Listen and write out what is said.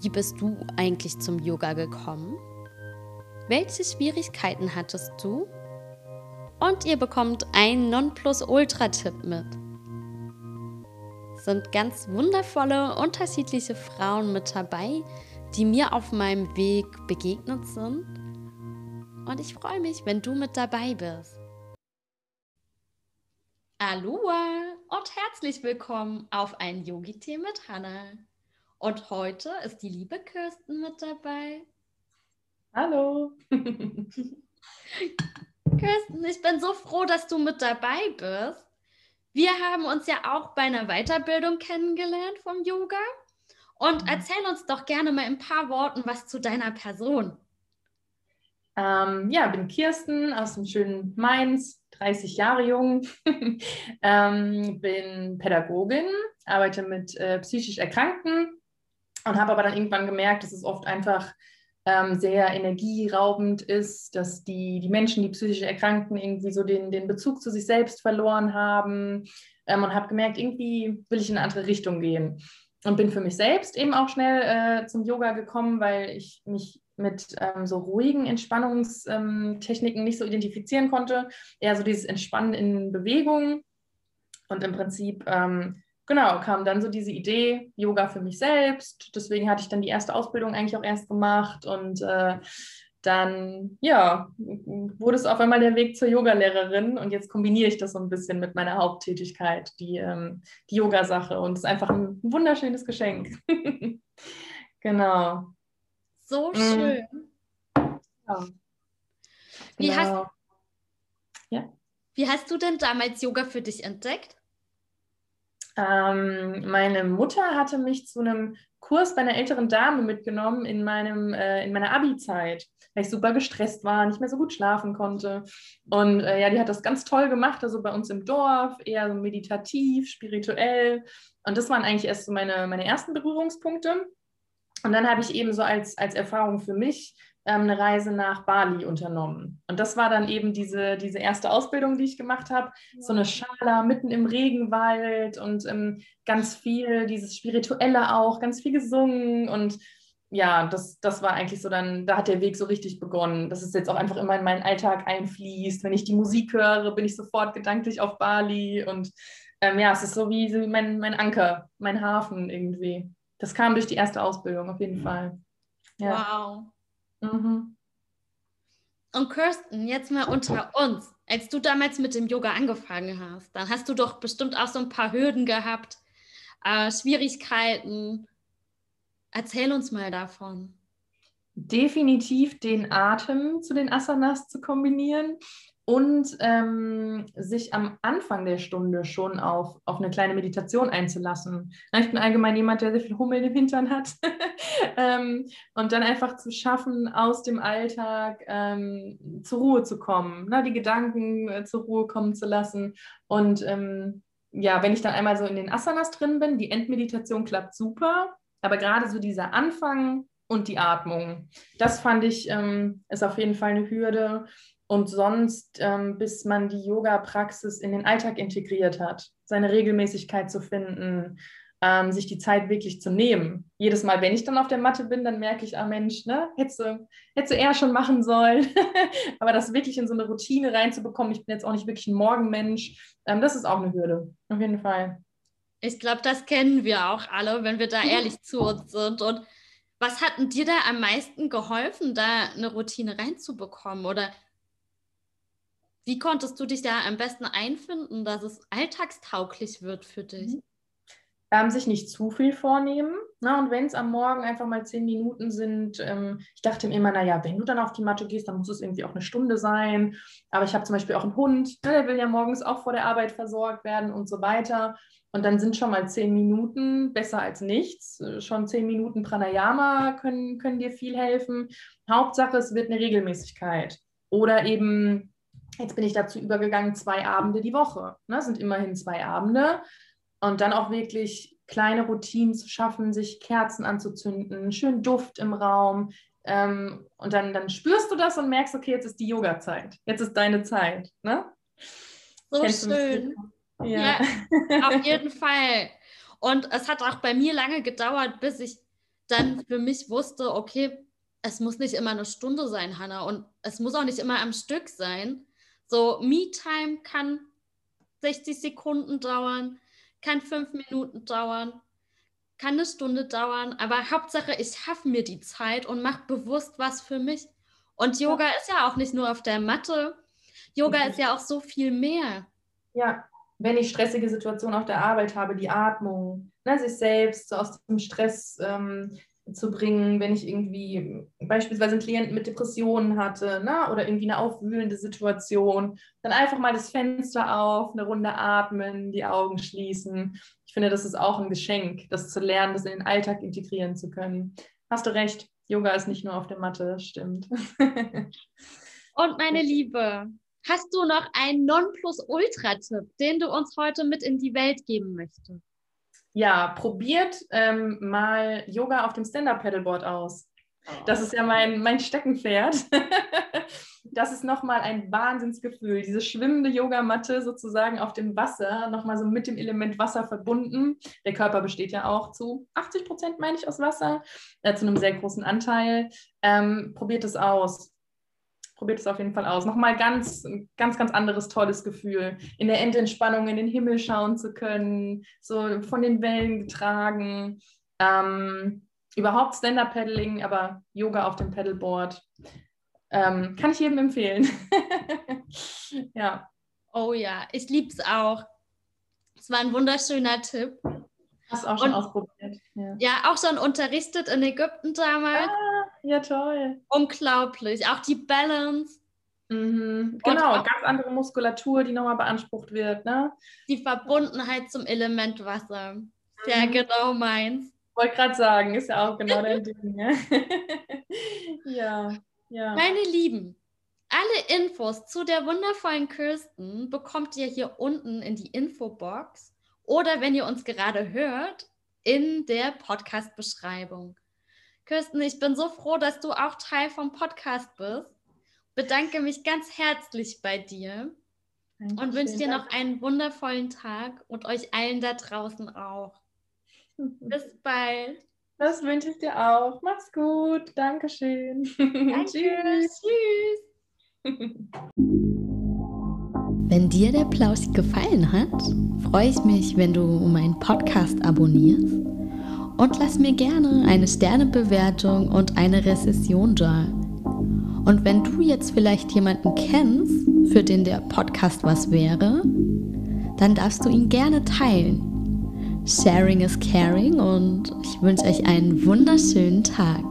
wie bist du eigentlich zum Yoga gekommen? Welche Schwierigkeiten hattest du? Und ihr bekommt einen Nonplusultra-Tipp mit. Sind ganz wundervolle, unterschiedliche Frauen mit dabei, die mir auf meinem Weg begegnet sind. Und ich freue mich, wenn du mit dabei bist. Aloha und herzlich willkommen auf ein Yogi-Tee mit Hannah. Und heute ist die liebe Kirsten mit dabei. Hallo. Kirsten, ich bin so froh, dass du mit dabei bist. Wir haben uns ja auch bei einer Weiterbildung kennengelernt vom Yoga. Und mhm. erzähl uns doch gerne mal in ein paar Worten was zu deiner Person. Ähm, ja, bin Kirsten aus dem schönen Mainz, 30 Jahre jung, ähm, bin Pädagogin, arbeite mit äh, psychisch Erkrankten und habe aber dann irgendwann gemerkt, dass es oft einfach ähm, sehr energieraubend ist, dass die, die Menschen, die psychisch Erkrankten, irgendwie so den, den Bezug zu sich selbst verloren haben ähm, und habe gemerkt, irgendwie will ich in eine andere Richtung gehen. Und bin für mich selbst eben auch schnell äh, zum Yoga gekommen, weil ich mich mit ähm, so ruhigen Entspannungstechniken ähm, nicht so identifizieren konnte. Eher so dieses Entspannen in Bewegung. Und im Prinzip ähm, genau, kam dann so diese Idee, Yoga für mich selbst. Deswegen hatte ich dann die erste Ausbildung eigentlich auch erst gemacht und äh, dann, ja, wurde es auf einmal der Weg zur Yogalehrerin und jetzt kombiniere ich das so ein bisschen mit meiner Haupttätigkeit, die, ähm, die Yogasache und es ist einfach ein wunderschönes Geschenk. genau. So mhm. schön. Ja. Wie, genau. hast, ja. wie hast du denn damals Yoga für dich entdeckt? Ähm, meine Mutter hatte mich zu einem Kurs bei einer älteren Dame mitgenommen in, meinem, äh, in meiner Abi-Zeit, weil ich super gestresst war, nicht mehr so gut schlafen konnte. Und äh, ja, die hat das ganz toll gemacht, also bei uns im Dorf, eher so meditativ, spirituell. Und das waren eigentlich erst so meine, meine ersten Berührungspunkte. Und dann habe ich eben so als, als Erfahrung für mich ähm, eine Reise nach Bali unternommen. Und das war dann eben diese, diese erste Ausbildung, die ich gemacht habe. So eine Schala mitten im Regenwald und ähm, ganz viel, dieses Spirituelle auch, ganz viel gesungen und ja, das, das war eigentlich so dann, da hat der Weg so richtig begonnen, dass es jetzt auch einfach immer in meinen Alltag einfließt. Wenn ich die Musik höre, bin ich sofort gedanklich auf Bali und ähm, ja, es ist so wie, so wie mein, mein Anker, mein Hafen irgendwie. Das kam durch die erste Ausbildung auf jeden Fall. Ja. Wow. Mhm. Und Kirsten, jetzt mal unter uns. Als du damals mit dem Yoga angefangen hast, dann hast du doch bestimmt auch so ein paar Hürden gehabt, äh, Schwierigkeiten. Erzähl uns mal davon. Definitiv den Atem zu den Asanas zu kombinieren und ähm, sich am Anfang der Stunde schon auf, auf eine kleine Meditation einzulassen. Ich bin allgemein jemand, der sehr viel Hummel im Hintern hat. ähm, und dann einfach zu schaffen, aus dem Alltag ähm, zur Ruhe zu kommen, ne? die Gedanken äh, zur Ruhe kommen zu lassen. Und ähm, ja, wenn ich dann einmal so in den Asanas drin bin, die Endmeditation klappt super, aber gerade so dieser Anfang und die Atmung, das fand ich, ähm, ist auf jeden Fall eine Hürde und sonst, ähm, bis man die Yoga-Praxis in den Alltag integriert hat, seine Regelmäßigkeit zu finden, ähm, sich die Zeit wirklich zu nehmen. Jedes Mal, wenn ich dann auf der Matte bin, dann merke ich, ah Mensch, ne, hättest du, hättest du eher schon machen sollen. Aber das wirklich in so eine Routine reinzubekommen, ich bin jetzt auch nicht wirklich ein Morgenmensch, ähm, das ist auch eine Hürde, auf jeden Fall. Ich glaube, das kennen wir auch alle, wenn wir da ehrlich zu uns sind. Und was hat denn dir da am meisten geholfen, da eine Routine reinzubekommen? Oder wie konntest du dich da am besten einfinden, dass es alltagstauglich wird für dich? Mhm. ähm, sich nicht zu viel vornehmen. Na, ne? und wenn es am Morgen einfach mal zehn Minuten sind, ähm, ich dachte mir immer, naja, wenn du dann auf die Matte gehst, dann muss es irgendwie auch eine Stunde sein. Aber ich habe zum Beispiel auch einen Hund, ne, der will ja morgens auch vor der Arbeit versorgt werden und so weiter. Und dann sind schon mal zehn Minuten besser als nichts. Schon zehn Minuten Pranayama können, können dir viel helfen. Hauptsache, es wird eine Regelmäßigkeit. Oder eben, jetzt bin ich dazu übergegangen, zwei Abende die Woche. Ne? Das sind immerhin zwei Abende. Und dann auch wirklich kleine Routinen zu schaffen, sich Kerzen anzuzünden, schön Duft im Raum. Ähm, und dann, dann spürst du das und merkst, okay, jetzt ist die Yoga-Zeit. Jetzt ist deine Zeit. Ne? So Kennst schön. Ja. ja, auf jeden Fall. Und es hat auch bei mir lange gedauert, bis ich dann für mich wusste, okay, es muss nicht immer eine Stunde sein, Hannah, und es muss auch nicht immer am Stück sein. So, Me-Time kann 60 Sekunden dauern, kann fünf Minuten dauern, kann eine Stunde dauern, aber Hauptsache, ich schaffe mir die Zeit und mache bewusst was für mich. Und Yoga ja. ist ja auch nicht nur auf der Matte. Yoga mhm. ist ja auch so viel mehr. Ja, wenn ich stressige Situationen auf der Arbeit habe, die Atmung, ne, sich selbst so aus dem Stress ähm, zu bringen, wenn ich irgendwie beispielsweise einen Klienten mit Depressionen hatte ne, oder irgendwie eine aufwühlende Situation, dann einfach mal das Fenster auf, eine Runde atmen, die Augen schließen. Ich finde, das ist auch ein Geschenk, das zu lernen, das in den Alltag integrieren zu können. Hast du recht, Yoga ist nicht nur auf der Matte, das stimmt. Und meine Liebe, hast du noch einen Nonplusultra-Tipp, den du uns heute mit in die Welt geben möchtest? Ja, probiert ähm, mal Yoga auf dem Stand-Up-Paddleboard aus. Das ist ja mein, mein Steckenpferd. das ist nochmal ein Wahnsinnsgefühl. Diese schwimmende Yogamatte sozusagen auf dem Wasser, nochmal so mit dem Element Wasser verbunden. Der Körper besteht ja auch zu 80 Prozent, meine ich, aus Wasser, äh, zu einem sehr großen Anteil. Ähm, probiert es aus probiert es auf jeden Fall aus. Nochmal ganz, ganz, ganz anderes tolles Gefühl, in der Endentspannung in den Himmel schauen zu können, so von den Wellen getragen. Ähm, überhaupt Stand-Up-Paddling, aber Yoga auf dem Paddleboard. Ähm, kann ich jedem empfehlen. ja. Oh ja, ich liebe es auch. Es war ein wunderschöner Tipp. Hast du auch schon Und, ausprobiert. Ja. ja. auch schon unterrichtet in Ägypten damals. Ah ja, toll. Unglaublich. Auch die Balance. Mhm. Genau, ganz andere Muskulatur, die nochmal beansprucht wird. Ne? Die Verbundenheit zum Element Wasser. Sehr mhm. genau meins. Wollte gerade sagen, ist ja auch genau dein Ding. Ne? ja, ja. Meine Lieben, alle Infos zu der wundervollen Kirsten bekommt ihr hier unten in die Infobox oder wenn ihr uns gerade hört, in der Podcast-Beschreibung. Kirsten, ich bin so froh, dass du auch Teil vom Podcast bist. Bedanke mich ganz herzlich bei dir Dankeschön. und wünsche dir noch einen wundervollen Tag und euch allen da draußen auch. Bis bald. Das wünsche ich dir auch. Mach's gut. Dankeschön. Danke. Tschüss. Tschüss. Wenn dir der Plausch gefallen hat, freue ich mich, wenn du meinen Podcast abonnierst und lass mir gerne eine Sternebewertung und eine Rezession da. Und wenn du jetzt vielleicht jemanden kennst, für den der Podcast was wäre, dann darfst du ihn gerne teilen. Sharing is caring und ich wünsche euch einen wunderschönen Tag.